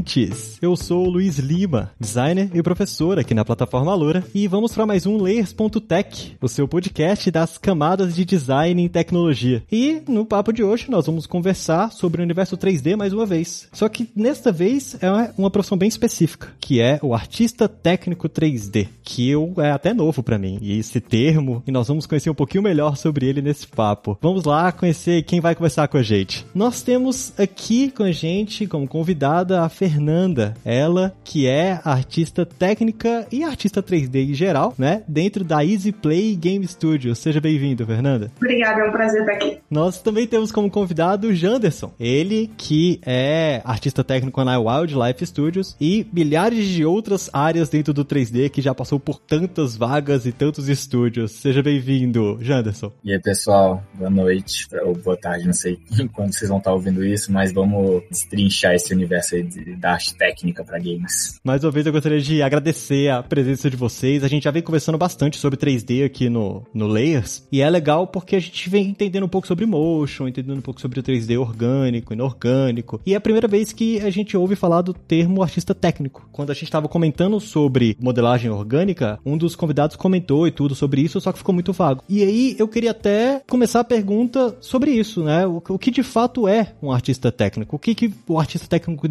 Ouvintes! Eu sou o Luiz Lima, designer e professor aqui na plataforma Loura, e vamos para mais um Layers.tech, o seu podcast das camadas de design em tecnologia. E no papo de hoje nós vamos conversar sobre o universo 3D mais uma vez. Só que nesta vez é uma profissão bem específica, que é o artista técnico 3D, que eu, é até novo para mim, e esse termo, e nós vamos conhecer um pouquinho melhor sobre ele nesse papo. Vamos lá conhecer quem vai conversar com a gente. Nós temos aqui com a gente como convidada a Fernanda, ela que é artista técnica e artista 3D em geral, né? Dentro da Easy Play Game Studio. Seja bem-vindo, Fernanda. Obrigada, é um prazer estar aqui. Nós também temos como convidado o Janderson, ele que é artista técnico na Wildlife Studios e milhares de outras áreas dentro do 3D que já passou por tantas vagas e tantos estúdios. Seja bem-vindo, Janderson. E aí, pessoal, boa noite ou boa tarde, não sei quando vocês vão estar ouvindo isso, mas vamos destrinchar esse universo universo de, arte técnica para games. Mais uma vez eu gostaria de agradecer a presença de vocês. A gente já vem conversando bastante sobre 3D aqui no, no Layers, e é legal porque a gente vem entendendo um pouco sobre motion, entendendo um pouco sobre o 3D orgânico, inorgânico, e é a primeira vez que a gente ouve falar do termo artista técnico. Quando a gente estava comentando sobre modelagem orgânica, um dos convidados comentou e tudo sobre isso, só que ficou muito vago. E aí eu queria até começar a pergunta sobre isso, né? O, o que de fato é um artista técnico? O que, que o artista técnico técnico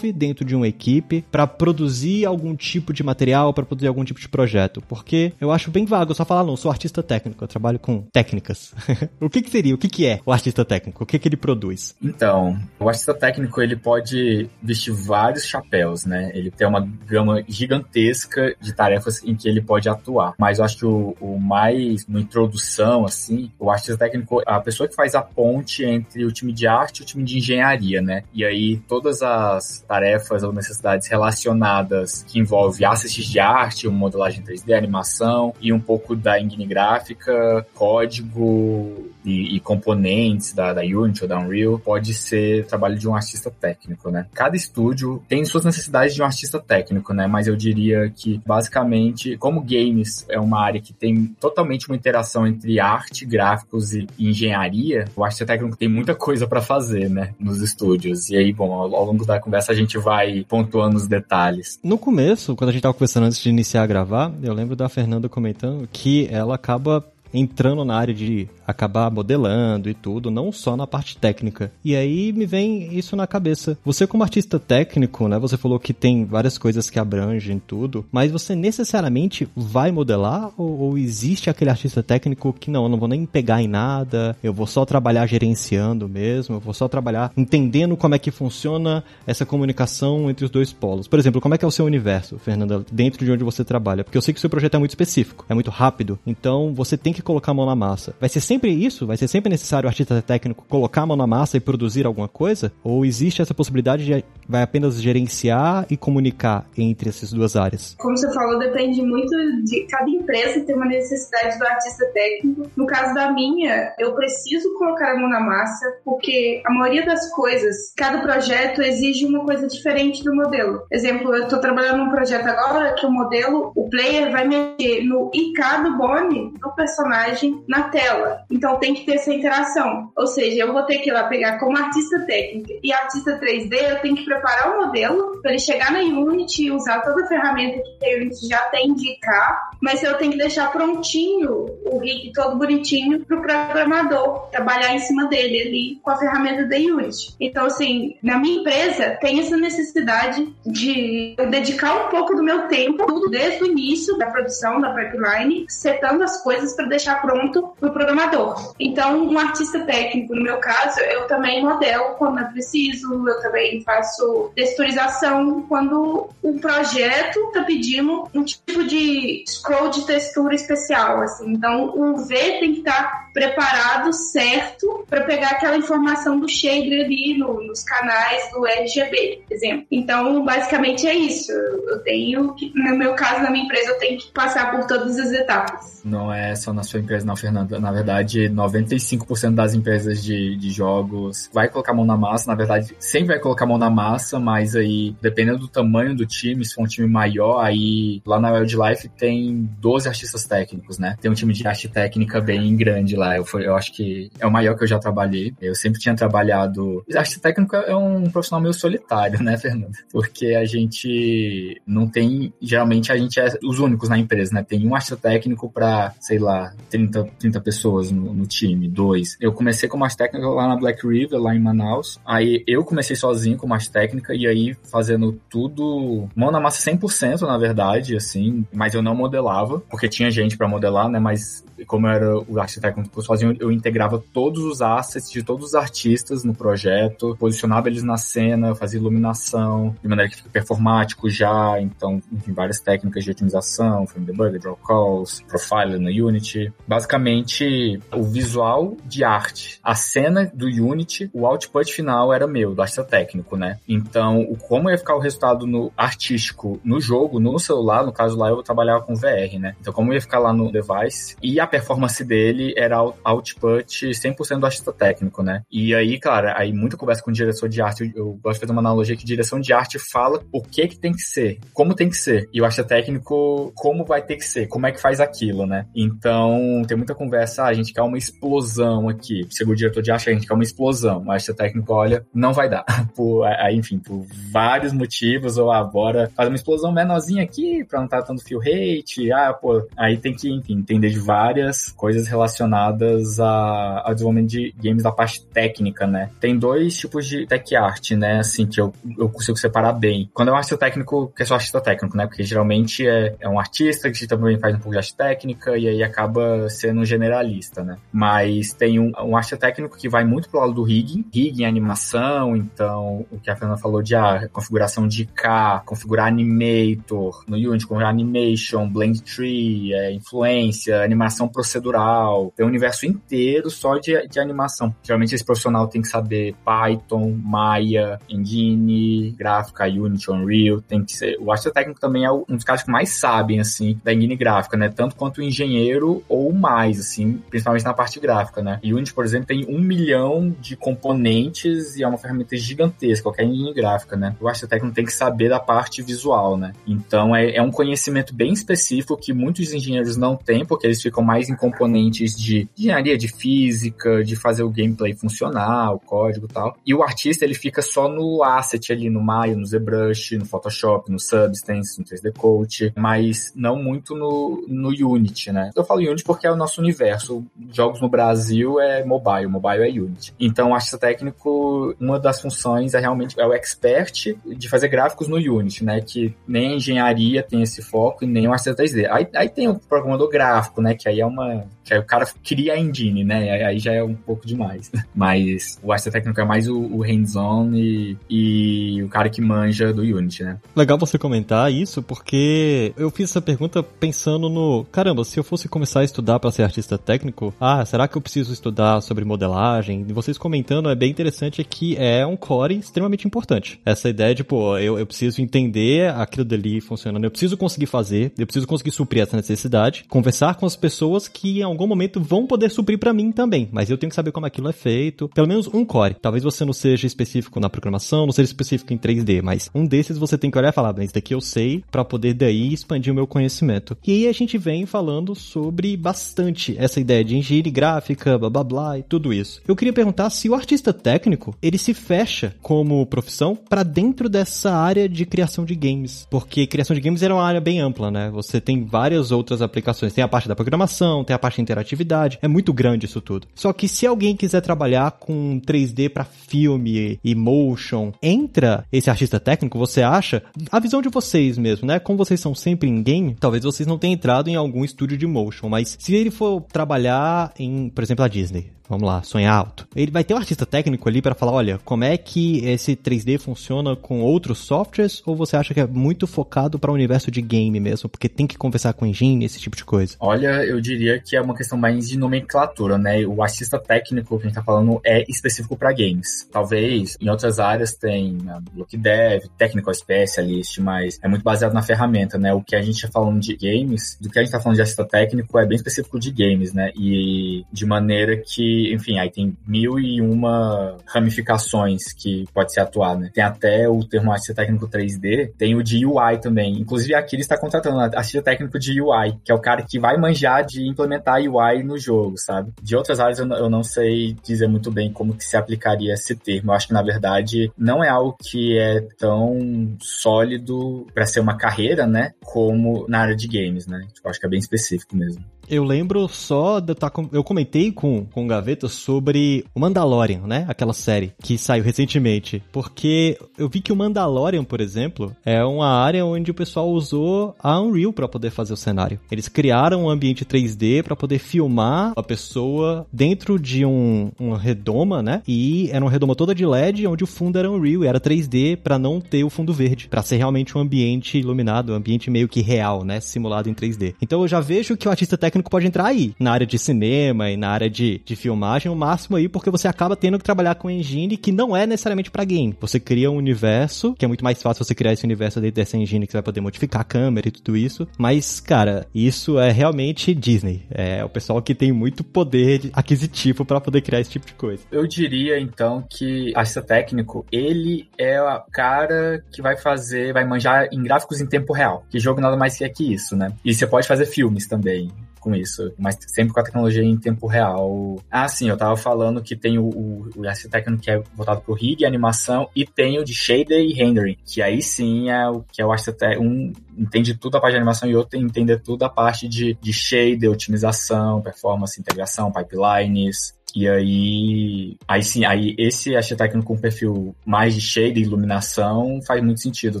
desenvolve dentro de uma equipe para produzir algum tipo de material, para produzir algum tipo de projeto? Porque eu acho bem vago só falar, não, sou artista técnico, eu trabalho com técnicas. o que, que, seria? O que, que é o artista técnico? O que, que ele produz? Então, o artista técnico ele pode vestir vários chapéus, né? Ele tem uma gama gigantesca de tarefas em que ele pode atuar. Mas eu acho que o, o mais, uma introdução, assim, o artista técnico a pessoa que faz a ponte entre o time de arte e o time de engenharia, né? E aí todas as tarefas ou necessidades relacionadas que envolvem assets de arte, modelagem 3D, animação e um pouco da engine gráfica, código e, e componentes da, da Unity ou da Unreal, pode ser trabalho de um artista técnico, né? Cada estúdio tem suas necessidades de um artista técnico, né? Mas eu diria que, basicamente, como games é uma área que tem totalmente uma interação entre arte, gráficos e, engenharia, o artista técnico tem muita coisa para fazer, né? Nos estúdios. E aí, bom, ao, ao longo da conversa a gente vai pontuando os detalhes. No começo, quando a gente tava conversando antes de iniciar a gravar, eu lembro da Fernanda comentando que ela acaba entrando na área de acabar modelando e tudo, não só na parte técnica. E aí me vem isso na cabeça. Você como artista técnico, né, você falou que tem várias coisas que abrangem tudo, mas você necessariamente vai modelar ou, ou existe aquele artista técnico que não, eu não vou nem pegar em nada, eu vou só trabalhar gerenciando mesmo, eu vou só trabalhar entendendo como é que funciona essa comunicação entre os dois polos. Por exemplo, como é que é o seu universo, Fernanda, dentro de onde você trabalha? Porque eu sei que o seu projeto é muito específico, é muito rápido, então você tem que colocar a mão na massa. Vai ser sempre isso? Vai ser sempre necessário o artista técnico colocar a mão na massa e produzir alguma coisa? Ou existe essa possibilidade de vai apenas gerenciar e comunicar entre essas duas áreas? Como você falou, depende muito de cada empresa ter uma necessidade do artista técnico. No caso da minha, eu preciso colocar a mão na massa porque a maioria das coisas, cada projeto exige uma coisa diferente do modelo. Exemplo, eu estou trabalhando num projeto agora que o modelo, o player vai mexer no IK do bone do personagem personagem na tela. Então tem que ter essa interação. Ou seja, eu vou ter que ir lá pegar como artista técnica e artista 3D, eu tenho que preparar o modelo para ele chegar na Unity e usar toda a ferramenta que a Unity já tem de cá, mas eu tenho que deixar prontinho o rig todo bonitinho para o programador trabalhar em cima dele ali com a ferramenta da Unity. Então, assim, na minha empresa tem essa necessidade de eu dedicar um pouco do meu tempo, tudo desde o início da produção da pipeline, setando as coisas para deixar pronto para o programador. Então, um artista técnico, no meu caso, eu também modelo quando é preciso, eu também faço texturização quando o projeto está pedindo um tipo de scroll de textura especial. Assim. Então, o V tem que estar tá preparado certo para pegar aquela informação do shader ali no, nos canais do RGB, por exemplo. Então, basicamente é isso. Eu tenho que, no meu caso, na minha empresa, eu tenho que passar por todas as etapas. Não é só na sua empresa não, Fernanda. Na verdade, 95% das empresas de, de jogos vai colocar a mão na massa. Na verdade, sempre vai colocar a mão na massa, mas aí, dependendo do tamanho do time, se for um time maior, aí lá na Wildlife tem 12 artistas técnicos, né? Tem um time de arte técnica bem grande lá. Eu, eu acho que é o maior que eu já trabalhei. Eu sempre tinha trabalhado. Arte técnica é um profissional meio solitário, né, Fernanda? Porque a gente não tem. Geralmente a gente é os únicos na empresa, né? Tem um arte técnico para, sei lá, 30, 30 pessoas no, no, time, dois. Eu comecei como arte técnica lá na Black River, lá em Manaus. Aí eu comecei sozinho como arte técnica e aí fazendo tudo, mão na massa 100%, na verdade, assim, mas eu não modelava, porque tinha gente para modelar, né? Mas como era o arte técnico sozinho, eu integrava todos os assets de todos os artistas no projeto, posicionava eles na cena, fazia iluminação, de maneira que fica performático já, então, enfim, várias técnicas de otimização, frame debugger, draw calls, profiler no Unity. Basicamente, o visual de arte, a cena do Unity, o output final era meu, do artista técnico, né? Então, o, como ia ficar o resultado no artístico no jogo, no celular, no caso lá eu trabalhava com VR, né? Então, como ia ficar lá no device, e a performance dele era output 100% do artista técnico, né? E aí, cara, aí muita conversa com o diretor de arte, eu, gosto de fazer uma analogia que direção de arte fala o que que tem que ser, como tem que ser, e o artista técnico como vai ter que ser, como é que faz aquilo, né? Então, tem muita conversa, ah, a gente quer uma explosão aqui, segundo o diretor de arte, a gente quer uma explosão, o artista técnico olha, não vai dar, por, enfim, por vários motivos, ou ah, faz uma explosão menorzinha aqui, pra não estar tá dando feel rate, ah, pô, aí tem que, enfim, entender de várias coisas relacionadas a, ao desenvolvimento de games da parte técnica, né? Tem dois tipos de tech art, né? Assim, que eu, eu consigo separar bem. Quando é um artista técnico, que é só artista técnico, né? Porque geralmente é, é um artista que também faz um pouco de arte técnica e aí acaba sendo um generalista, né? Mas tem um, um artista técnico que vai muito pro lado do rigging, rigging, animação, então o que a Fernanda falou de ah, configuração de K, configurar animator no Unity, configurar animation, blend tree, é, influência, animação procedural, tem um universo inteiro só de, de animação. Geralmente esse profissional tem que saber Python, Maya, Engine, gráfica, Unity, Unreal, tem que ser. O artista técnico também é um dos caras que mais sabem, assim, da engine gráfica, né? Tanto quanto o engenheiro ou mais, assim, principalmente na parte gráfica, né? Unity, por exemplo, tem um milhão de componentes e é uma ferramenta gigantesca, qualquer engine gráfica, né? O artista técnico tem que saber da parte visual, né? Então é, é um conhecimento bem específico que muitos engenheiros não têm, porque eles ficam mais em componentes de engenharia de física, de fazer o gameplay funcionar, o código e tal. E o artista, ele fica só no asset ali, no Maya, no ZBrush, no Photoshop, no Substance, no 3D Coat, mas não muito no, no Unity, né? Eu falo Unity porque é o nosso universo. Jogos no Brasil é mobile, mobile é Unity. Então, o artista técnico, uma das funções é realmente é o expert de fazer gráficos no Unity, né? Que nem a engenharia tem esse foco e nem o artista 3D. Aí, aí tem o programador gráfico, né? Que aí é uma que aí o cara cria a engine, né? Aí já é um pouco demais. Mas o artista técnico é mais o, o hands-on e, e o cara que manja do Unity, né? Legal você comentar isso, porque eu fiz essa pergunta pensando no, caramba, se eu fosse começar a estudar para ser artista técnico, ah, será que eu preciso estudar sobre modelagem? E vocês comentando é bem interessante que é um core extremamente importante. Essa ideia de, pô, eu, eu preciso entender aquilo dali funcionando, eu preciso conseguir fazer, eu preciso conseguir suprir essa necessidade, conversar com as pessoas que em algum momento vão poder suprir para mim também, mas eu tenho que saber como aquilo é feito. Pelo menos um core. Talvez você não seja específico na programação, não seja específico em 3D, mas um desses você tem que olhar e falar, mas daqui eu sei, para poder daí expandir o meu conhecimento. E aí a gente vem falando sobre bastante essa ideia de engenharia gráfica, blá blá blá e tudo isso. Eu queria perguntar se o artista técnico, ele se fecha como profissão para dentro dessa área de criação de games, porque criação de games era uma área bem ampla, né? Você tem várias outras aplicações, tem a parte da programação, tem a parte interatividade. É muito grande isso tudo. Só que se alguém quiser trabalhar com 3D para filme e motion, entra esse artista técnico, você acha? A visão de vocês mesmo, né? Como vocês são sempre em game, talvez vocês não tenham entrado em algum estúdio de motion, mas se ele for trabalhar em, por exemplo, a Disney, vamos lá, sonhar alto. Ele vai ter um artista técnico ali para falar, olha, como é que esse 3D funciona com outros softwares ou você acha que é muito focado para o universo de game mesmo, porque tem que conversar com engine, esse tipo de coisa? Olha, eu diria que é uma questão mais de nomenclatura, né? O artista técnico que a gente tá falando é específico para games. Talvez em outras áreas tem né, look dev, technical specialist, mas é muito baseado na ferramenta, né? O que a gente tá falando de games, do que a gente tá falando de artista técnico é bem específico de games, né? E de maneira que, enfim, aí tem mil e uma ramificações que pode ser atuar, né? Tem até o termo artista técnico 3D, tem o de UI também. Inclusive aqui ele está contratando artista técnico de UI, que é o cara que vai manjar de implementar UI no jogo, sabe? De outras áreas eu, eu não sei dizer muito bem como que se aplicaria esse termo. Eu acho que na verdade não é algo que é tão sólido para ser uma carreira, né? Como na área de games, né? Tipo, acho que é bem específico mesmo. Eu lembro só de eu tá eu comentei com, com o Gaveta sobre o Mandalorian, né? Aquela série que saiu recentemente. Porque eu vi que o Mandalorian, por exemplo, é uma área onde o pessoal usou a Unreal para poder fazer o cenário. Eles criaram um ambiente 3D para poder filmar a pessoa dentro de um, uma redoma, né? E era uma redoma toda de LED, onde o fundo era Unreal e era 3D para não ter o fundo verde, para ser realmente um ambiente iluminado, um ambiente meio que real, né? Simulado em 3D. Então eu já vejo que o artista técnico técnico pode entrar aí, na área de cinema e na área de, de filmagem, o máximo aí, porque você acaba tendo que trabalhar com engine que não é necessariamente para game. Você cria um universo, que é muito mais fácil você criar esse universo dentro dessa engine que você vai poder modificar a câmera e tudo isso. Mas, cara, isso é realmente Disney. É o pessoal que tem muito poder aquisitivo para poder criar esse tipo de coisa. Eu diria, então, que artista técnico, ele é o cara que vai fazer, vai manjar em gráficos em tempo real. Que jogo nada mais é que isso, né? E você pode fazer filmes também com isso, mas sempre com a tecnologia em tempo real. Ah, sim, eu tava falando que tem o, o, o técnico que é voltado pro rig, animação, e tem o de shader e rendering, que aí sim é o que é o asset um entende tudo a parte de animação e outro entende tudo a parte de, de shader, otimização, performance, integração, pipelines, e aí, aí sim, aí esse achei técnico com perfil mais de shade e iluminação faz muito sentido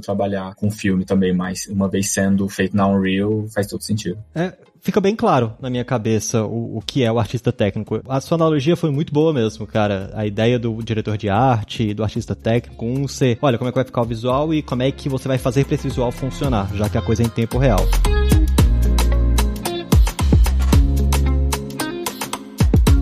trabalhar com filme também, mas uma vez sendo feito na Unreal, faz todo sentido. É, fica bem claro na minha cabeça o, o que é o artista técnico. A sua analogia foi muito boa mesmo, cara. A ideia do diretor de arte, do artista técnico, um ser, olha como é que vai ficar o visual e como é que você vai fazer para esse visual funcionar, já que a coisa é em tempo real.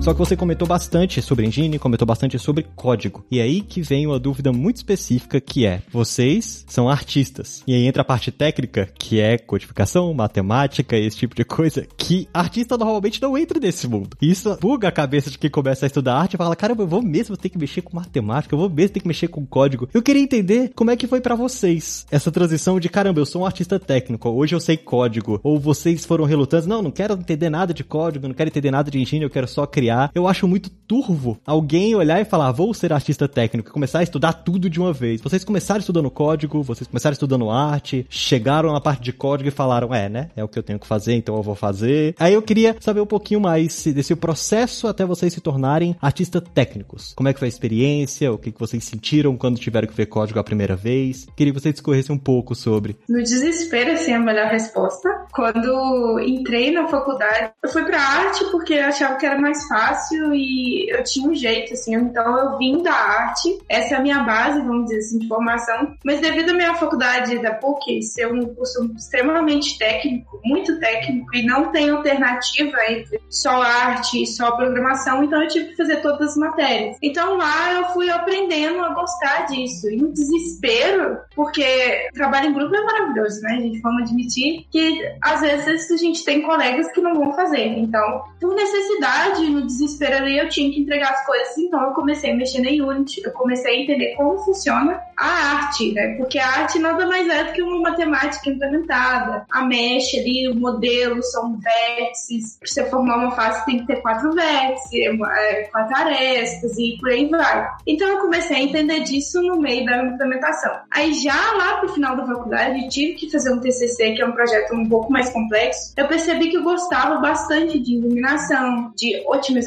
Só que você comentou bastante sobre engine, comentou bastante sobre código. E é aí que vem uma dúvida muito específica que é: vocês são artistas. E aí entra a parte técnica, que é codificação, matemática, esse tipo de coisa, que artista normalmente não entra nesse mundo. Isso buga a cabeça de quem começa a estudar arte e fala: caramba, eu vou mesmo ter que mexer com matemática, eu vou mesmo ter que mexer com código. Eu queria entender como é que foi para vocês essa transição de caramba, eu sou um artista técnico, hoje eu sei código. Ou vocês foram relutantes, não, não quero entender nada de código, não quero entender nada de engine, eu quero só criar eu acho muito turvo alguém olhar e falar, vou ser artista técnico começar a estudar tudo de uma vez. Vocês começaram estudando código, vocês começaram estudando arte, chegaram na parte de código e falaram, é, né? É o que eu tenho que fazer, então eu vou fazer. Aí eu queria saber um pouquinho mais desse processo até vocês se tornarem artistas técnicos. Como é que foi a experiência? O que, vocês sentiram quando tiveram que ver código a primeira vez? Queria que vocês discorressem um pouco sobre. No desespero, assim, a melhor resposta. Quando entrei na faculdade, eu fui pra arte porque achava que era mais fácil fácil e eu tinha um jeito, assim. Então eu vim da arte, essa é a minha base, vamos dizer assim, de formação. Mas devido à minha faculdade da PUC ser um curso extremamente técnico, muito técnico, e não tem alternativa entre só arte e só programação, então eu tive que fazer todas as matérias. Então lá eu fui aprendendo a gostar disso. E um desespero, porque trabalho em grupo é maravilhoso, né? Gente vamos admitir que às vezes a gente tem colegas que não vão fazer. Então, por necessidade, no ali, eu tinha que entregar as coisas, então eu comecei a mexer na Unity, eu comecei a entender como funciona a arte, né? Porque a arte nada mais é do que uma matemática implementada. A mesh ali, o modelo são vértices. Para você formar uma face tem que ter quatro vértices, é, quatro arestas e por aí vai. Então eu comecei a entender disso no meio da implementação. Aí já lá pro final da faculdade, tive que fazer um TCC, que é um projeto um pouco mais complexo. Eu percebi que eu gostava bastante de iluminação, de otimização,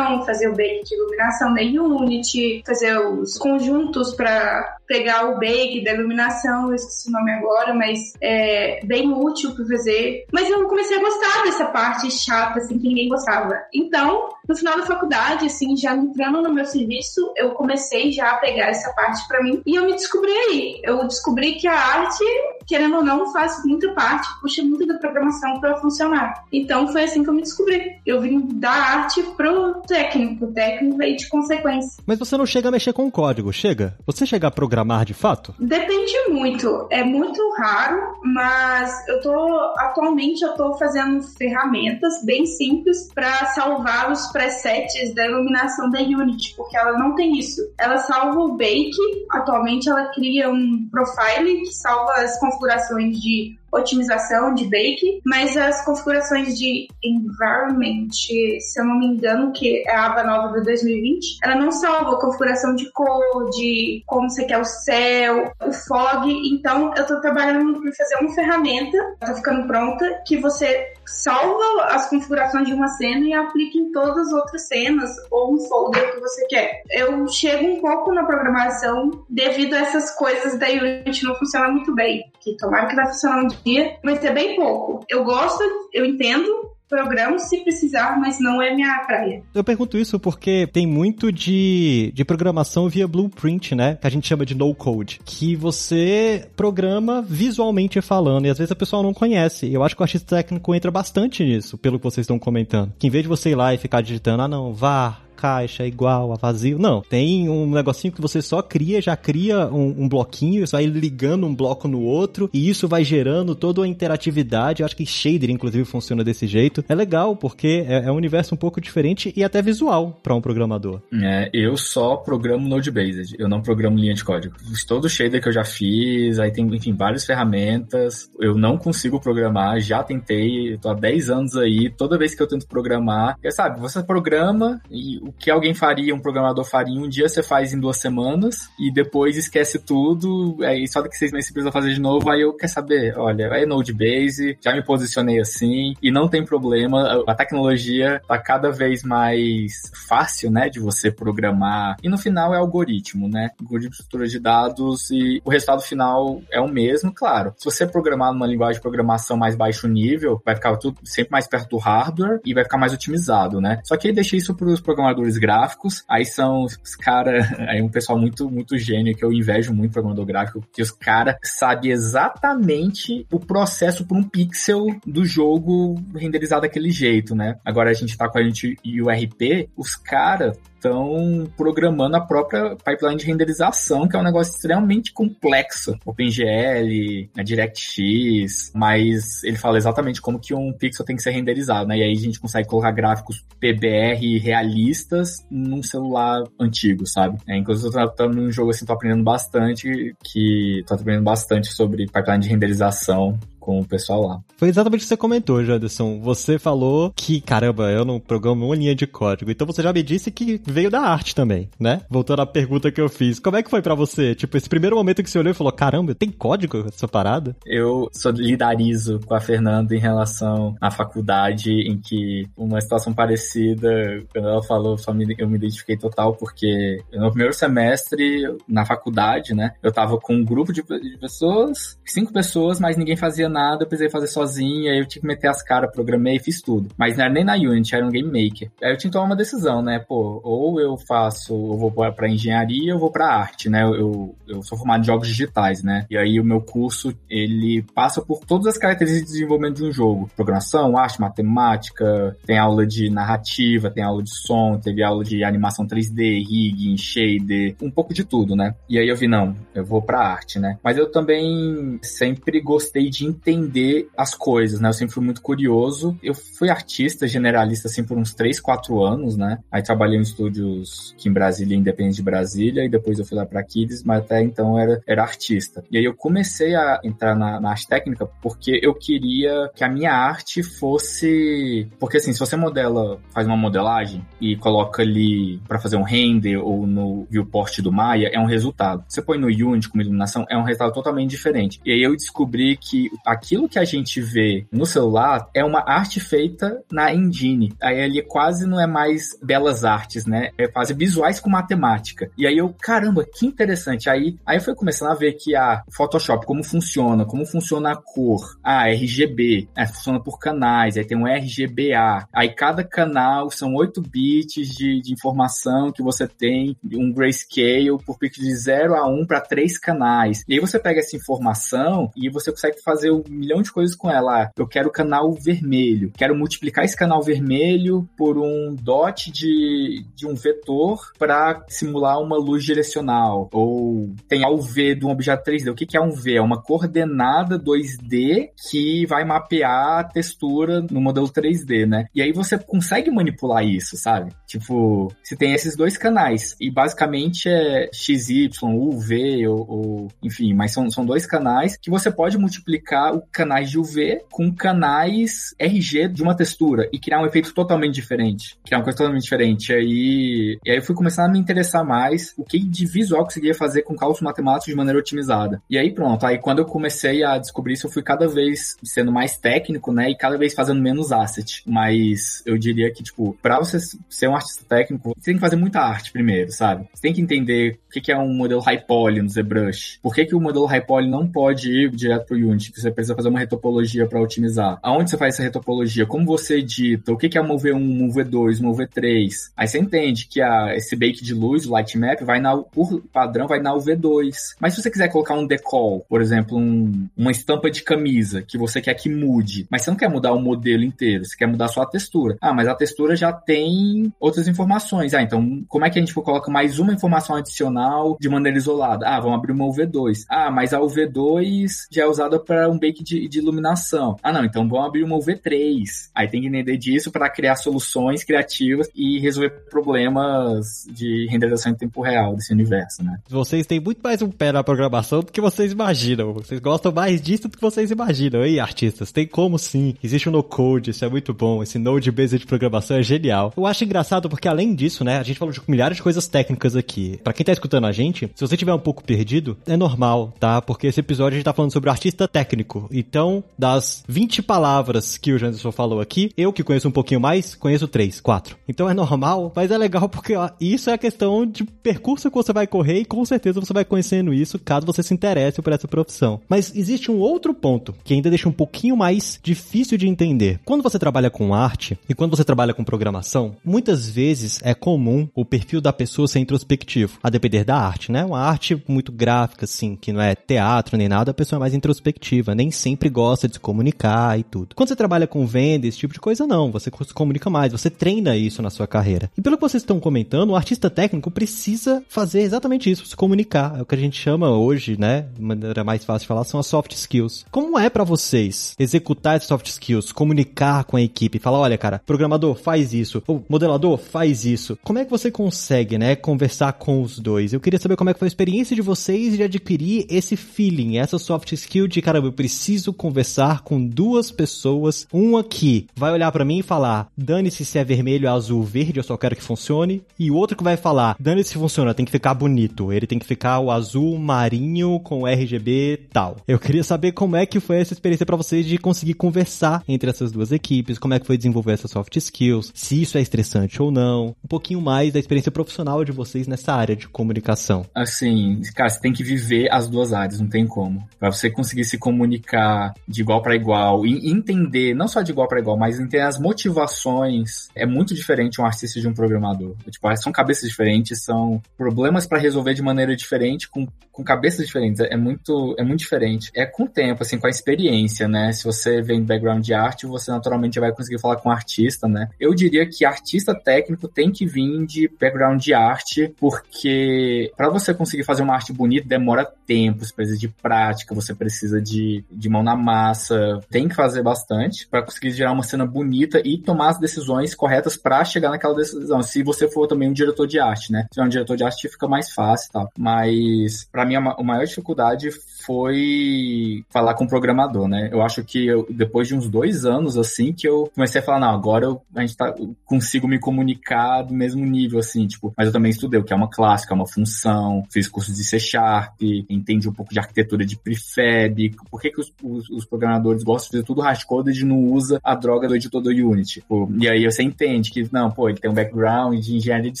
fazer o bake de iluminação na Unity, fazer os conjuntos para pegar o bake da iluminação, eu esqueci o nome agora, mas é bem útil para fazer. Mas eu comecei a gostar dessa parte chata, assim, que ninguém gostava. Então, no final da faculdade, assim, já entrando no meu serviço, eu comecei já a pegar essa parte para mim e eu me descobri aí. Eu descobri que a arte, querendo ou não, faz muita parte, puxa muito da programação para funcionar. Então, foi assim que eu me descobri. Eu vim da arte pro técnico, o técnico veio de consequência. Mas você não chega a mexer com o código, chega? Você chega a programar de fato? Depende muito. É muito raro, mas eu tô atualmente eu tô fazendo ferramentas bem simples para salvar os presets da iluminação da Unity, porque ela não tem isso. Ela salva o bake, atualmente ela cria um profile que salva as configurações de otimização de bake, mas as configurações de environment, se eu não me engano, que é a aba nova do 2020, ela não salva a configuração de cor, de como você quer o céu, o fog. Então, eu tô trabalhando para fazer uma ferramenta, tá ficando pronta, que você salva as configurações de uma cena e aplica em todas as outras cenas ou um folder que você quer. Eu chego um pouco na programação devido a essas coisas da Unity não funcionar muito bem. Que tomara que vai funcionar um dia, mas é bem pouco. Eu gosto, eu entendo, programo se precisar, mas não é minha praia. Eu pergunto isso porque tem muito de, de programação via blueprint, né? Que a gente chama de no code. Que você programa visualmente falando, e às vezes a pessoa não conhece. Eu acho que o artista técnico entra bastante nisso, pelo que vocês estão comentando. Que em vez de você ir lá e ficar digitando, ah não, vá, caixa é igual a vazio. Não, tem um negocinho que você só cria, já cria um, um bloquinho, você vai ligando um bloco no outro e isso vai gerando toda a interatividade. Eu acho que shader, inclusive, funciona desse jeito. É legal porque é, é um universo um pouco diferente e até visual para um programador. É, eu só programo Node-based, eu não programo linha de código. Todo shader que eu já fiz, aí tem, enfim, várias ferramentas. Eu não consigo programar, já tentei, tô há 10 anos aí, toda vez que eu tento programar, é, sabe, você programa e o que alguém faria, um programador faria um dia, você faz em duas semanas e depois esquece tudo, aí só daqui seis meses você precisa fazer de novo, aí eu quer saber, olha, é Node-Base, já me posicionei assim e não tem problema, a tecnologia tá cada vez mais fácil, né, de você programar e no final é algoritmo, né, algoritmo de estrutura de dados e o resultado final é o mesmo, claro. Se você programar numa linguagem de programação mais baixo nível, vai ficar tudo sempre mais perto do hardware e vai ficar mais otimizado, né. Só que aí deixei isso para os programadores programadores gráficos, aí são os caras, aí um pessoal muito, muito gênio, que eu invejo muito programador gráfico, que os caras sabem exatamente o processo por um pixel do jogo renderizado daquele jeito, né? Agora a gente tá com a gente e o RP, os caras estão programando a própria pipeline de renderização, que é um negócio extremamente complexo. OpenGL, né, DirectX, mas ele fala exatamente como que um pixel tem que ser renderizado, né? E aí a gente consegue colocar gráficos PBR realistas num celular antigo, sabe? É, inclusive eu tô num jogo assim, tô aprendendo bastante, que tô aprendendo bastante sobre pipeline de renderização com o pessoal lá. Foi exatamente o que você comentou, Janderson. Você falou que, caramba, eu não programo uma linha de código. Então você já me disse que veio da arte também, né? Voltando à pergunta que eu fiz. Como é que foi para você? Tipo, esse primeiro momento que você olhou e falou, caramba, tem código essa parada? Eu solidarizo com a Fernanda em relação à faculdade, em que uma situação parecida, quando ela falou, eu me identifiquei total, porque no primeiro semestre, na faculdade, né, eu tava com um grupo de pessoas, cinco pessoas, mas ninguém fazia nada, eu precisei fazer sozinho, aí eu tinha que meter as caras, programei, fiz tudo. Mas não era nem na Unity, era um Game Maker. Aí eu tinha que tomar uma decisão, né? Pô, ou eu faço, eu vou pra engenharia ou vou pra arte, né? Eu, eu sou formado em jogos digitais, né? E aí o meu curso, ele passa por todas as características de desenvolvimento de um jogo. Programação, arte, matemática, tem aula de narrativa, tem aula de som, teve aula de animação 3D, rigging, shader, um pouco de tudo, né? E aí eu vi, não, eu vou pra arte, né? Mas eu também sempre gostei de entender as coisas, né? Eu sempre fui muito curioso. Eu fui artista generalista, assim, por uns 3, 4 anos, né? Aí trabalhei em estúdios aqui em Brasília, independente de Brasília, e depois eu fui lá pra Kids, mas até então era, era artista. E aí eu comecei a entrar na, na arte técnica porque eu queria que a minha arte fosse... Porque, assim, se você modela, faz uma modelagem e coloca ali para fazer um render ou no viewport do Maya, é um resultado. Você põe no Unity como iluminação, é um resultado totalmente diferente. E aí eu descobri que a aquilo que a gente vê no celular é uma arte feita na engine. Aí ali quase não é mais belas artes, né? É quase visuais com matemática. E aí eu, caramba, que interessante. Aí, aí foi começando a ver que a Photoshop, como funciona, como funciona a cor, a RGB, é, funciona por canais, aí tem um RGBA. Aí cada canal são 8 bits de, de informação que você tem, um grayscale por pico de 0 a 1 para três canais. E aí você pega essa informação e você consegue fazer um milhão de coisas com ela. Eu quero canal vermelho, quero multiplicar esse canal vermelho por um dot de, de um vetor para simular uma luz direcional. Ou tem o V de um objeto 3D. O que, que é um V? É uma coordenada 2D que vai mapear a textura no modelo 3D, né? E aí você consegue manipular isso, sabe? Tipo, você tem esses dois canais e basicamente é XY, UV ou, ou enfim, mas são, são dois canais que você pode multiplicar o canais de UV com canais RG de uma textura e criar um efeito totalmente diferente. Criar uma coisa totalmente diferente. E aí, e aí eu fui começar a me interessar mais o que de visual conseguia fazer com cálculos matemáticos de maneira otimizada. E aí pronto, aí quando eu comecei a descobrir isso, eu fui cada vez sendo mais técnico, né, e cada vez fazendo menos asset. Mas eu diria que, tipo, pra você ser um artista técnico, você tem que fazer muita arte primeiro, sabe? Você tem que entender o que é um modelo high poly no ZBrush. Por que, que o modelo high poly não pode ir direto pro Unity? Você precisa fazer uma retopologia para otimizar. Aonde você faz essa retopologia? Como você edita? O que, é um V1, um V2, um V3? Aí você entende que a, esse bake de luz, o light map, vai na, por padrão, vai na UV2. Mas se você quiser colocar um decol, por exemplo, um, uma estampa de camisa que você quer que mude, mas você não quer mudar o modelo inteiro, você quer mudar só a textura. Ah, mas a textura já tem outras informações. Ah, então como é que a gente coloca mais uma informação adicional de maneira isolada? Ah, vamos abrir uma UV2. Ah, mas a UV2 já é usada para um bake de, de, iluminação. Ah, não, então vamos abrir uma UV3. Aí tem que entender disso para criar soluções criativas e resolver problemas de renderização em tempo real desse universo, né? Vocês têm muito mais um pé na programação do que vocês imaginam. Vocês gostam mais disso do que vocês imaginam. E artistas, tem como sim. Existe um no-code, isso é muito bom. Esse node-based de programação é genial. Eu acho engraçado porque além disso, né, a gente falou de milhares de coisas técnicas aqui. Para quem tá escutando a gente, se você tiver um pouco perdido, é normal, tá? Porque esse episódio a gente tá falando sobre artista técnico. Então, das 20 palavras que o Janderson falou aqui, eu que conheço um pouquinho mais, conheço 3, 4. Então é normal, mas é legal porque ó, isso é a questão de percurso que você vai correr e com certeza você vai conhecendo isso caso você se interesse por essa profissão. Mas existe um outro ponto que ainda deixa um pouquinho mais difícil de entender. Quando você trabalha com arte e quando você trabalha com programação, muitas vezes é comum o perfil da pessoa ser introspectivo, a depender da arte, né? Uma arte muito gráfica, assim, que não é teatro nem nada, a pessoa é mais introspectiva, nem sempre gosta de se comunicar e tudo. Quando você trabalha com venda, esse tipo de coisa, não. Você se comunica mais, você treina isso na sua carreira. E pelo que vocês estão comentando, o artista técnico precisa fazer exatamente isso, se comunicar. É o que a gente chama hoje, né? De maneira mais fácil de falar, são as soft skills. Como é para vocês executar essas soft skills, comunicar com a equipe, falar, olha, cara, programador, faz isso, modelador, faz isso. Como é que você consegue, né, conversar com os dois? Eu queria saber como é que foi a experiência de vocês de adquirir esse feeling, essa soft skill de, caramba, eu preciso conversar com duas pessoas, uma que vai olhar para mim e falar, dane-se se é vermelho, azul, verde, eu só quero que funcione, e o outro que vai falar, dane-se se funciona, tem que ficar bonito, ele tem que ficar o azul marinho com RGB tal. Eu queria saber como é que foi essa experiência para vocês de conseguir conversar entre essas duas equipes, como é que foi desenvolver essas soft skills, se isso é estressante ou não, um pouquinho mais da experiência profissional de vocês nessa área de comunicação. Assim, cara, você tem que viver as duas áreas, não tem como. Para você conseguir se comunicar de igual para igual e entender, não só de igual para igual, mas entender as motivações, é muito diferente um artista de um programador. Tipo, são cabeças diferentes, são problemas para resolver de maneira diferente, com, com cabeças diferentes. É muito, é muito diferente. É com o tempo, assim, com a experiência, né? Se você vem background de arte, você naturalmente vai conseguir falar com um artista, né? Eu diria que artista técnico tem que vir de background de arte, porque para você conseguir fazer uma arte bonita demora tempo, você precisa de prática, você precisa de, de mão na massa, tem que fazer bastante para conseguir gerar uma cena bonita e tomar as decisões corretas para chegar naquela decisão. Se você for também um diretor de arte, né? Se é um diretor de arte fica mais fácil, tá? Mas para mim a maior dificuldade foi falar com o programador, né? Eu acho que eu, depois de uns dois anos, assim, que eu comecei a falar, não, agora eu, a gente tá, eu consigo me comunicar do mesmo nível, assim, tipo, mas eu também estudei o que é uma clássica, é uma função, fiz cursos de C Sharp, entendi um pouco de arquitetura de prefab, por que, que os, os, os programadores gostam de fazer tudo hardcoded e não usa a droga do editor do Unity. Pô, e aí você entende que, não, pô, ele tem um background de engenharia de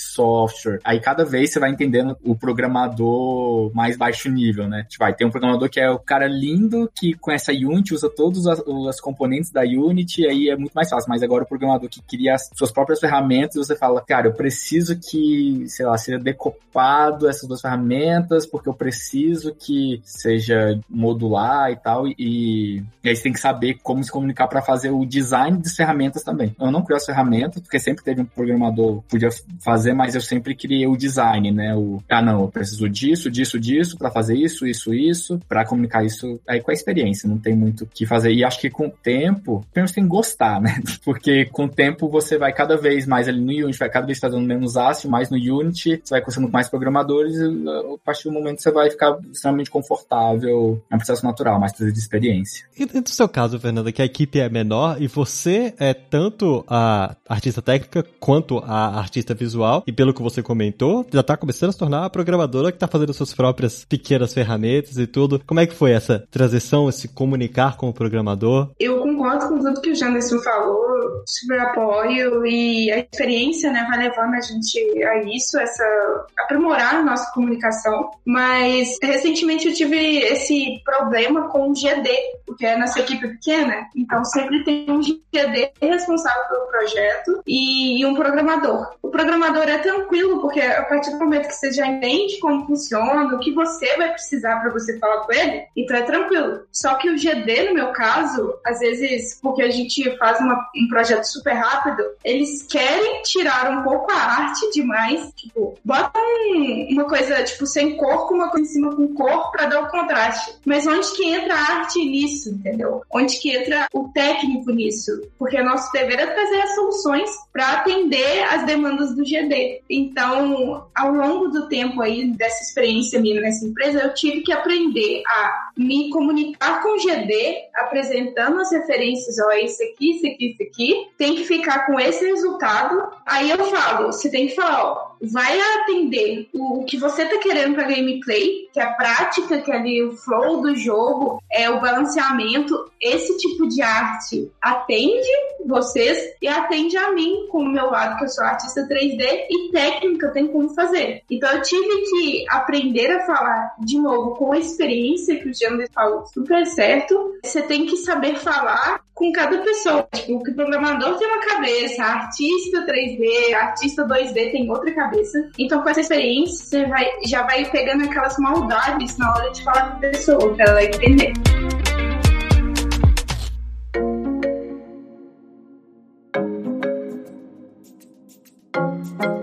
software. Aí cada vez você vai entendendo o programador mais baixo nível, né? Tipo, vai ter um programador que é o cara lindo, que conhece a Unity, usa todos as componentes da Unity, aí é muito mais fácil. Mas agora o programador que cria as suas próprias ferramentas, você fala, cara, eu preciso que, sei lá, seja decopado essas duas ferramentas, porque eu preciso que seja modular e tal, e, e aí você tem que saber como se comunicar para fazer o design das ferramentas também. Eu não crio as ferramentas, porque sempre teve um programador que podia fazer, mas eu sempre criei o design, né? O, ah, não, eu preciso disso, disso, disso, para fazer isso, isso, isso, para comunicar isso aí com a experiência, não tem muito o que fazer. E acho que com o tempo, primeiro você tem que gostar, né? Porque com o tempo você vai cada vez mais ali no Unity, vai cada vez fazendo menos ácido, mais no Unity, você vai conhecendo mais programadores e a partir do momento você vai ficar extremamente confortável. É um processo natural, mais precisa de experiência. E no seu caso, Fernanda, que a equipe é menor e você é tanto a artista técnica quanto a artista visual, e pelo que você comentou, já tá começando a se tornar a programadora que tá fazendo suas próprias pequenas ferramentas e tudo. Como é que foi essa transição, esse comunicar com o programador? Eu concordo com tudo que o Janderson falou, super apoio e a experiência, né, vai levando a gente a isso, essa aprimorar a nossa comunicação. Mas recentemente eu tive esse problema com o GD, porque é nossa equipe pequena, então sempre tem um GD responsável pelo projeto e um programador. O programador é tranquilo, porque a partir do momento que você já entende como funciona, o que você vai precisar para você falar com ele, então é tranquilo. Só que o GD, no meu caso, às vezes, porque a gente faz uma, um projeto super rápido, eles querem tirar um pouco a arte demais, tipo, bota um, uma coisa, tipo, sem cor com uma coisa em cima com cor para dar o contraste. Mas onde que entra a arte nisso, entendeu? Onde que entra o técnico nisso? Porque nosso dever é trazer as soluções para atender as demandas do GD. Então, ao longo do tempo aí dessa experiência minha nessa empresa, eu tive que aprender a me comunicar com o GD, apresentando as referências, ó, isso aqui, isso aqui, isso aqui, tem que ficar com esse resultado. Aí eu falo, você tem que falar, ó, vai atender o que você tá querendo para gameplay, que é a prática, que é ali o flow do jogo, é o balanceamento, esse tipo de arte atende vocês e atende a mim, com o meu lado, que eu sou artista 3D e técnica, tenho como fazer. Então eu tive que aprender a falar de novo com a experiência que o Jander falou super certo. Você tem que saber falar com cada pessoa. Tipo, o programador tem uma cabeça, artista 3D, artista 2D tem outra cabeça. Então, com essa experiência, você vai, já vai pegando aquelas maldades na hora de falar com a pessoa, pra ela entender.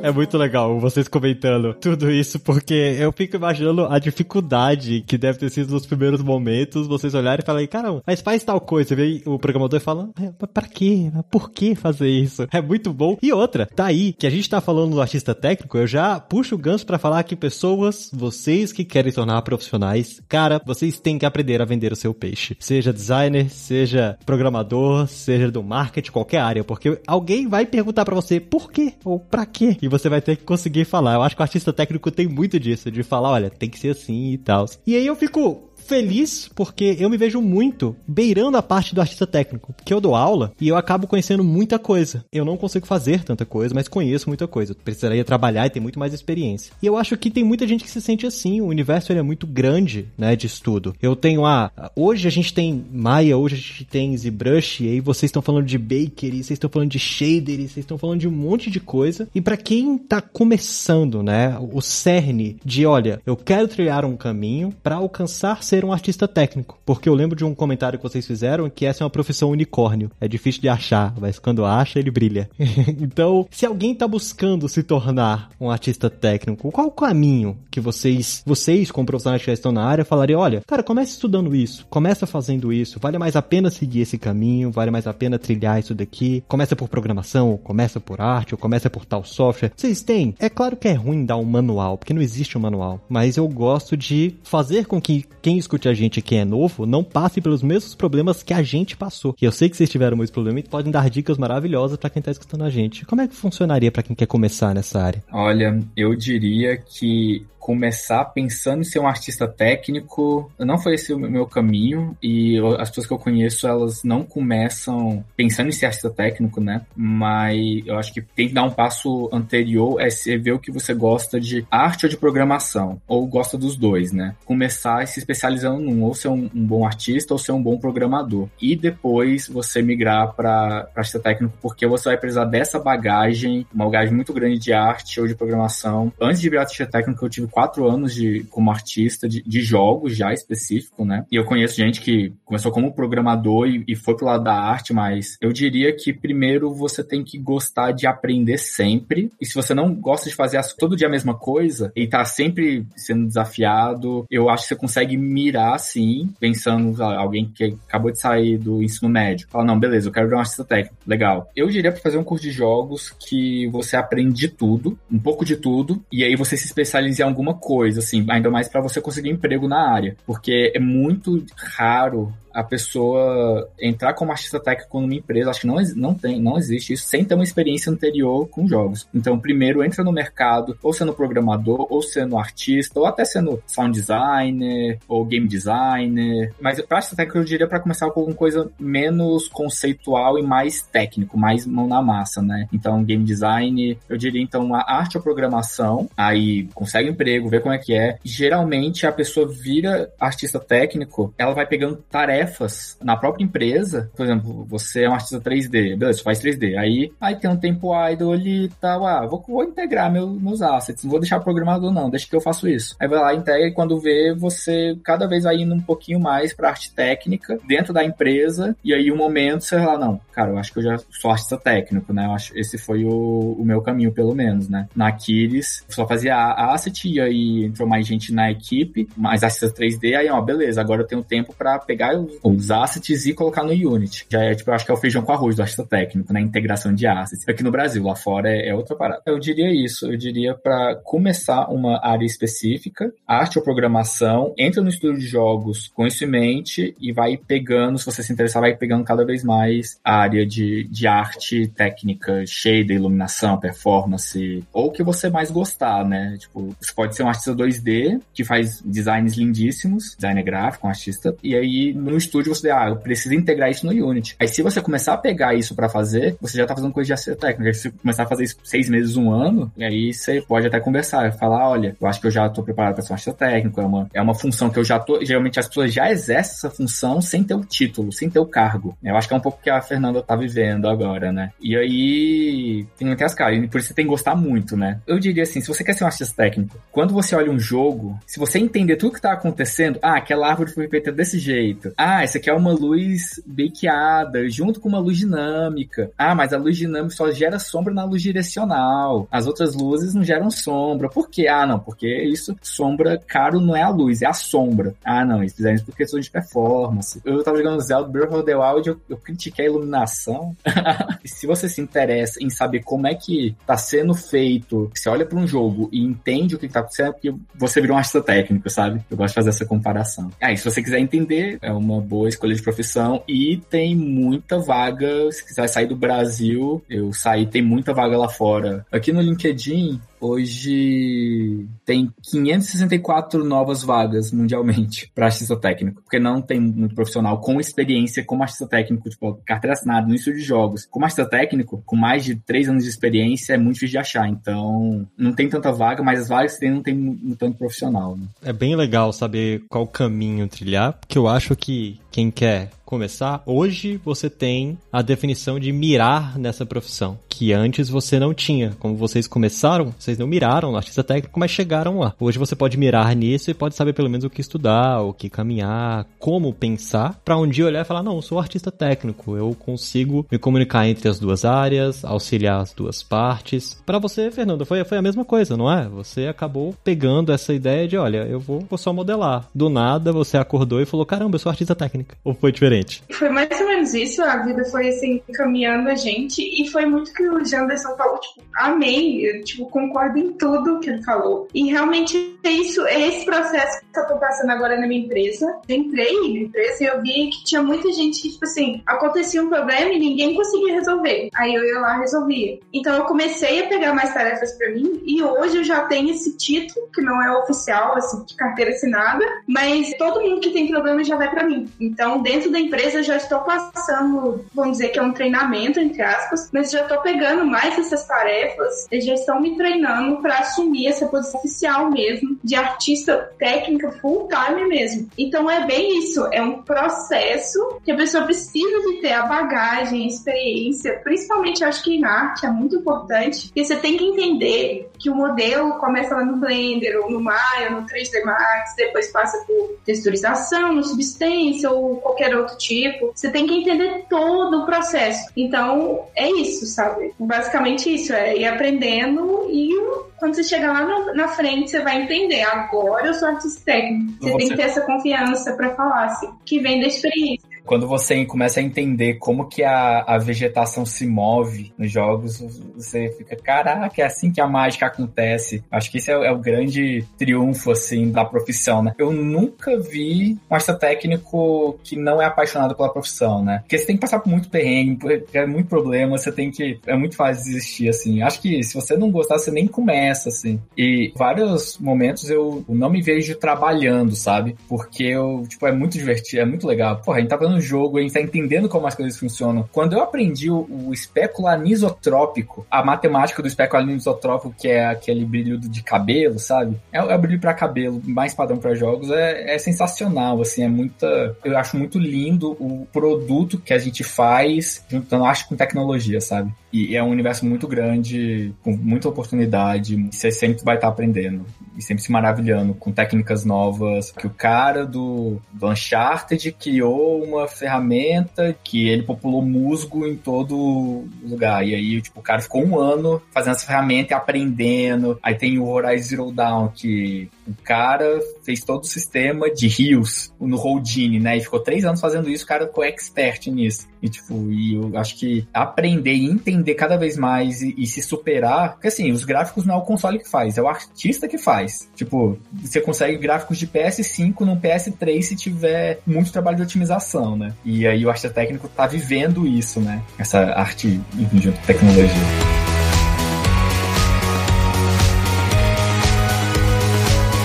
É muito legal vocês comentando tudo isso, porque eu fico imaginando a dificuldade que deve ter sido nos primeiros momentos, vocês olharem e falarem, caramba, mas faz tal coisa. Vem o programador e fala, é, pra quê? Por que fazer isso? É muito bom. E outra, tá aí, que a gente tá falando do artista técnico, eu já puxo o gancho para falar que pessoas, vocês que querem tornar profissionais, cara, vocês têm que aprender a vender o seu peixe. Seja designer, seja programador, seja do marketing, qualquer área, porque alguém vai perguntar para você por quê ou pra quê. E você vai ter que conseguir falar. Eu acho que o artista técnico tem muito disso, de falar, olha, tem que ser assim e tal. E aí eu fico feliz porque eu me vejo muito beirando a parte do artista técnico. Porque eu dou aula e eu acabo conhecendo muita coisa. Eu não consigo fazer tanta coisa, mas conheço muita coisa. Eu precisaria trabalhar e ter muito mais experiência. E eu acho que tem muita gente que se sente assim. O universo é muito grande, né, de estudo. Eu tenho a. Ah, hoje a gente tem Maya, hoje a gente tem ZBrush, e aí vocês estão falando de Baker, e vocês estão falando de Shader, vocês estão falando de um monte de coisa. E para quem tá começando, né, o cerne de, olha, eu quero trilhar um caminho para alcançar ser ser um artista técnico. Porque eu lembro de um comentário que vocês fizeram que essa é uma profissão unicórnio. É difícil de achar, mas quando acha, ele brilha. então, se alguém tá buscando se tornar um artista técnico, qual o caminho que vocês, vocês como profissionais que já estão na área, falariam, olha, cara, comece estudando isso, começa fazendo isso, vale mais a pena seguir esse caminho, vale mais a pena trilhar isso daqui, começa por programação, começa por arte, ou começa por tal software. Vocês têm? É claro que é ruim dar um manual, porque não existe um manual, mas eu gosto de fazer com que quem escute a gente que é novo não passe pelos mesmos problemas que a gente passou. E eu sei que vocês tiveram muitos problemas e podem dar dicas maravilhosas para quem tá escutando a gente. Como é que funcionaria para quem quer começar nessa área? Olha, eu diria que começar pensando em ser um artista técnico, não foi esse o meu caminho e as pessoas que eu conheço, elas não começam pensando em ser artista técnico, né? Mas eu acho que tem que dar um passo anterior, é ver o que você gosta de arte ou de programação, ou gosta dos dois, né? Começar se especializando num, ou ser um, um bom artista ou ser um bom programador. E depois você migrar para artista técnico, porque você vai precisar dessa bagagem, uma bagagem muito grande de arte ou de programação. Antes de virar artista técnico, eu tive quatro anos de, como artista de, de jogos já específico, né? E eu conheço gente que começou como programador e, e foi pro lado da arte, mas eu diria que primeiro você tem que gostar de aprender sempre. E se você não gosta de fazer todo dia a mesma coisa e tá sempre sendo desafiado, eu acho que você consegue mirar sim, pensando alguém que acabou de sair do ensino médio. Fala, não, beleza, eu quero ver um artista técnico. Legal. Eu diria para fazer um curso de jogos que você aprende de tudo, um pouco de tudo, e aí você se especializa em alguma coisa, assim, ainda mais para você conseguir emprego na área. Porque é muito raro a pessoa entrar como artista técnico numa empresa, acho que não, não tem, não existe isso, sem ter uma experiência anterior com jogos. Então, primeiro entra no mercado, ou sendo programador, ou sendo artista, ou até sendo sound designer, ou game designer. Mas pra artista técnico, eu diria para começar com alguma coisa menos conceitual e mais técnico, mais mão na massa, né? Então, game design, eu diria então a arte ou programação, aí consegue emprego, vê como é que é. Geralmente a pessoa vira artista técnico, ela vai pegando tarefas tarefas na própria empresa. Por exemplo, você é um artista 3D, beleza, você faz 3D. Aí, aí tem um tempo idle ali e tal. Ah, vou, vou integrar meu, meus assets, não vou deixar programador, não, deixa que eu faço isso. Aí vai lá, integra e quando vê, você cada vez vai indo um pouquinho mais pra arte técnica dentro da empresa. E aí, um momento, você fala, não, cara, eu acho que eu já sou artista técnico, né? Eu acho esse foi o, o meu caminho, pelo menos, né? Na Aquiles, só fazia asset e aí entrou mais gente na equipe, mais artista 3D. Aí, ó, beleza, agora eu tenho tempo para pegar os assets e colocar no Unity. Já é, tipo, eu acho que é o feijão com arroz do artista técnico, né? Integração de assets. Aqui no Brasil, lá fora é, é outra parada. Eu diria isso. Eu diria para começar uma área específica, arte ou programação, entra no estudo de jogos com isso em mente e vai pegando, se você se interessar, vai pegando cada vez mais a área de, de arte técnica, shader, iluminação, performance, ou o que você mais gostar, né? Tipo, você pode ser um artista 2D que faz designs lindíssimos, designer gráfico, um artista, e aí no estúdio você, ah, eu preciso integrar isso no Unity. Aí se você começar a pegar isso para fazer, você já tá fazendo coisa de assistência técnica. Se você começar a fazer isso seis meses, um ano, e aí você pode até conversar, falar, olha, eu acho que eu já tô preparado para ser um artista técnico, é uma, é uma função que eu já tô, geralmente as pessoas já exercem essa função sem ter o título, sem ter o cargo. Eu acho que é um pouco que a Fernanda tá vivendo agora, né? E aí tem até as caras, e por isso você tem que gostar muito, né? Eu diria assim, se você quer ser um artista técnico, quando você olha um jogo, se você entender tudo que tá acontecendo, ah, aquela árvore foi feita desse jeito, ah, ah, essa aqui é uma luz bakeada, junto com uma luz dinâmica. Ah, mas a luz dinâmica só gera sombra na luz direcional. As outras luzes não geram sombra. Por quê? Ah, não, porque isso, sombra caro não é a luz, é a sombra. Ah, não, eles fizeram isso por questão de performance. Eu tava jogando Zelda Breath of the Wild, eu, eu critiquei a iluminação. se você se interessa em saber como é que tá sendo feito, você olha para um jogo e entende o que tá acontecendo, porque você virou um artista técnico, sabe? Eu gosto de fazer essa comparação. Ah, e se você quiser entender, é uma boa escolha de profissão e tem muita vaga. Se quiser sair do Brasil, eu saí, tem muita vaga lá fora. Aqui no LinkedIn, Hoje tem 564 novas vagas mundialmente para artista técnico, porque não tem muito profissional com experiência como artista técnico, tipo, carteira assinada no início de jogos. Como artista técnico, com mais de 3 anos de experiência, é muito difícil de achar. Então, não tem tanta vaga, mas as vagas que tem não tem tanto profissional. Né? É bem legal saber qual caminho trilhar, porque eu acho que quem quer começar, hoje você tem a definição de mirar nessa profissão, que antes você não tinha. Como vocês começaram, vocês não miraram no artista técnico, mas chegaram lá. Hoje você pode mirar nisso e pode saber pelo menos o que estudar, o que caminhar, como pensar, para um dia olhar e falar: não, sou artista técnico, eu consigo me comunicar entre as duas áreas, auxiliar as duas partes. Para você, Fernando, foi, foi a mesma coisa, não é? Você acabou pegando essa ideia de: olha, eu vou, vou só modelar. Do nada você acordou e falou: caramba, eu sou artista técnica. Ou foi diferente? Foi mais ou menos isso, a vida foi assim, caminhando a gente, e foi muito que o Janderson falou, tipo, amei, eu, tipo, concordo em tudo que ele falou. E realmente é isso, é esse processo que eu tô passando agora na minha empresa. Eu entrei na empresa e eu vi que tinha muita gente que, tipo assim, acontecia um problema e ninguém conseguia resolver. Aí eu ia lá resolvia. Então eu comecei a pegar mais tarefas para mim e hoje eu já tenho esse título, que não é oficial, assim, de carteira assinada, mas todo mundo que tem problema já vai para mim. Então, dentro da empresa eu já estou passando, vamos dizer que é um treinamento, entre aspas, mas já estou pegando mais essas tarefas, eles já estão me treinando para assumir essa posição oficial mesmo, de artista técnica full time mesmo. Então é bem isso, é um processo que a pessoa precisa de ter a bagagem, a experiência, principalmente acho que na arte é muito importante, porque você tem que entender que o modelo começa lá no Blender, ou no Maya, no 3D Max, depois passa por texturização, no Substance ou qualquer outro tipo. Você tem que entender todo o processo. Então, é isso, sabe? Basicamente isso, é ir aprendendo e quando você chegar lá na frente, você vai entender. Agora eu sou artista técnico. Você, você... tem que ter essa confiança para falar, assim, que vem da experiência. Quando você começa a entender como que a, a vegetação se move nos jogos, você fica, caraca, é assim que a mágica acontece. Acho que esse é, é o grande triunfo, assim, da profissão, né? Eu nunca vi um artista técnico que não é apaixonado pela profissão, né? Porque você tem que passar por muito perrengue, é muito problema, você tem que... É muito fácil desistir, assim. Acho que se você não gostar, você nem começa, assim. E vários momentos eu não me vejo trabalhando, sabe? Porque eu, tipo, é muito divertido, é muito legal. Porra, a gente tá fazendo um jogo, a gente tá entendendo como as coisas funcionam. Quando eu aprendi o, o especulo anisotrópico, a matemática do especulo anisotrópico, que é aquele brilho de cabelo, sabe? É, é o brilho para cabelo, mais padrão para jogos, é, é sensacional, assim, é muita... Eu acho muito lindo o produto que a gente faz juntando arte com tecnologia, sabe? E é um universo muito grande, com muita oportunidade, você sempre vai estar aprendendo e sempre se maravilhando com técnicas novas. Que o cara do, do Uncharted criou uma ferramenta que ele populou musgo em todo lugar. E aí, tipo, o cara ficou um ano fazendo essa ferramenta e aprendendo. Aí tem o Horizon Zero Dawn, que o cara fez todo o sistema de rios no Houdini, né? E ficou três anos fazendo isso, o cara ficou expert nisso. E, tipo, e eu acho que aprender e entender cada vez mais e, e, se superar, porque assim, os gráficos não é o console que faz, é o artista que faz. Tipo, você consegue gráficos de PS5 no PS3 se tiver muito trabalho de otimização, né? E aí o artista técnico tá vivendo isso, né? Essa arte junto com tecnologia.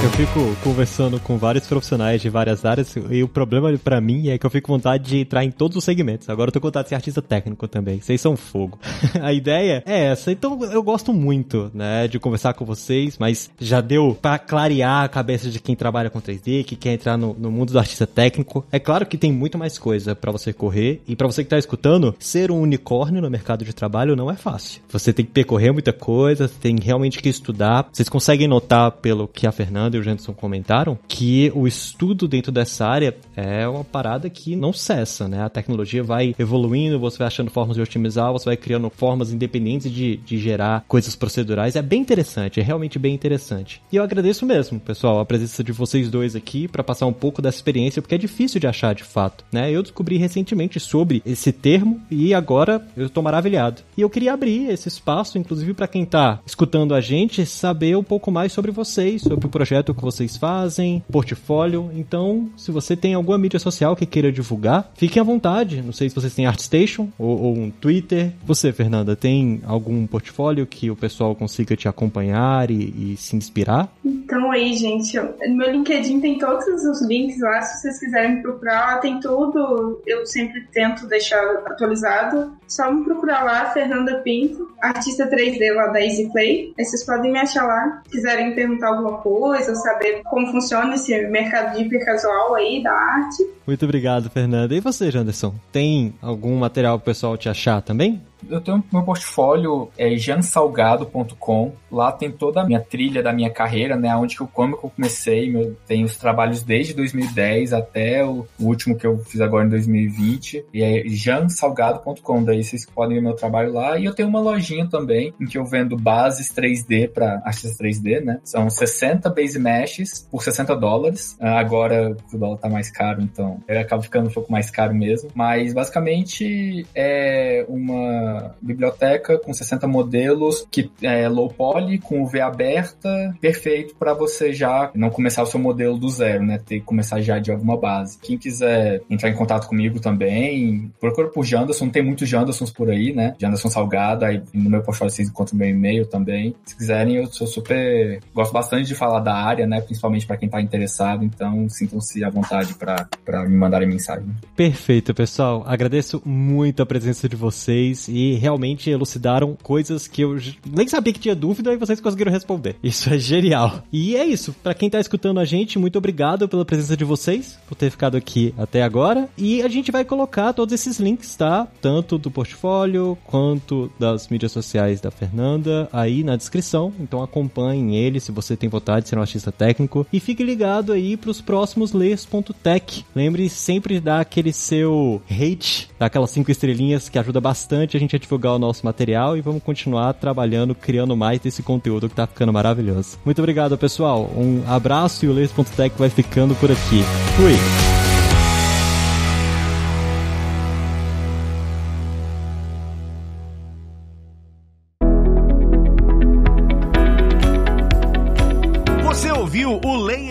Eu fico conversando com vários profissionais de várias áreas e o problema para mim é que eu fico com vontade de entrar em todos os segmentos. Agora eu tô com vontade de ser artista técnico também. Vocês são fogo. a ideia é essa. Então eu gosto muito, né, de conversar com vocês, mas já deu para clarear a cabeça de quem trabalha com 3D, que quer entrar no, no mundo do artista técnico. É claro que tem muito mais coisa para você correr e para você que tá escutando, ser um unicórnio no mercado de trabalho não é fácil. Você tem que percorrer muita coisa, tem realmente que estudar. Vocês conseguem notar pelo que a Fernanda e o Janderson comentaram, que o estudo dentro dessa área é uma parada que não cessa, né? A tecnologia vai evoluindo, você vai achando formas de otimizar, você vai criando formas independentes de, de gerar coisas procedurais. É bem interessante, é realmente bem interessante. E eu agradeço mesmo, pessoal, a presença de vocês dois aqui para passar um pouco dessa experiência, porque é difícil de achar de fato, né? Eu descobri recentemente sobre esse termo e agora eu tô maravilhado. E eu queria abrir esse espaço, inclusive para quem tá escutando a gente, saber um pouco mais sobre vocês, sobre o projeto projeto que vocês fazem, portfólio. Então, se você tem alguma mídia social que queira divulgar, fiquem à vontade. Não sei se vocês têm ArtStation ou, ou um Twitter. Você, Fernanda, tem algum portfólio que o pessoal consiga te acompanhar e, e se inspirar? Então aí, gente, no meu LinkedIn tem todos os links lá, se vocês quiserem me procurar, tem tudo. Eu sempre tento deixar atualizado. Só me procurar lá, Fernanda Pinto, artista 3D lá da Easy Play. Aí vocês podem me achar lá. Se quiserem perguntar alguma coisa, saber como funciona esse mercado hipercasual aí da arte. Muito obrigado, Fernanda. E você, Janderson? Tem algum material pro pessoal te achar também? Eu tenho meu portfólio é jansalgado.com. Lá tem toda a minha trilha da minha carreira, né? Onde que eu, como que eu comecei, meu, tem os trabalhos desde 2010 até o, o último que eu fiz agora em 2020. E é jansalgado.com. Daí vocês podem ver meu trabalho lá. E eu tenho uma lojinha também em que eu vendo bases 3D para artistas 3D, né? São 60 base meshes por 60 dólares. Ah, agora o dólar tá mais caro, então acaba ficando um pouco mais caro mesmo. Mas basicamente é uma biblioteca com 60 modelos que é low poly, com UV aberta, perfeito para você já não começar o seu modelo do zero, né? Ter que começar já de alguma base. Quem quiser entrar em contato comigo também, procura por Janderson, tem muitos Jandersons por aí, né? Janderson Salgado, aí no meu portfólio vocês encontram meu e-mail também. Se quiserem, eu sou super. Gosto bastante de falar da área, né? Principalmente para quem tá interessado, então sintam-se à vontade para me mandarem mensagem. Perfeito, pessoal. Agradeço muito a presença de vocês e realmente elucidaram coisas que eu nem sabia que tinha dúvida e vocês conseguiram responder. Isso é genial. E é isso. Para quem tá escutando a gente, muito obrigado pela presença de vocês, por ter ficado aqui até agora. E a gente vai colocar todos esses links, tá? Tanto do portfólio quanto das mídias sociais da Fernanda aí na descrição. Então acompanhem ele se você tem vontade de ser um artista técnico. E fique ligado aí pros próximos layers.tech. Lembre sempre de dar aquele seu hate, dar aquelas cinco estrelinhas que ajuda bastante a gente a divulgar o nosso material e vamos continuar trabalhando, criando mais desse conteúdo que tá ficando maravilhoso. Muito obrigado, pessoal. Um abraço e o layers.tech vai ficando por aqui. Fui!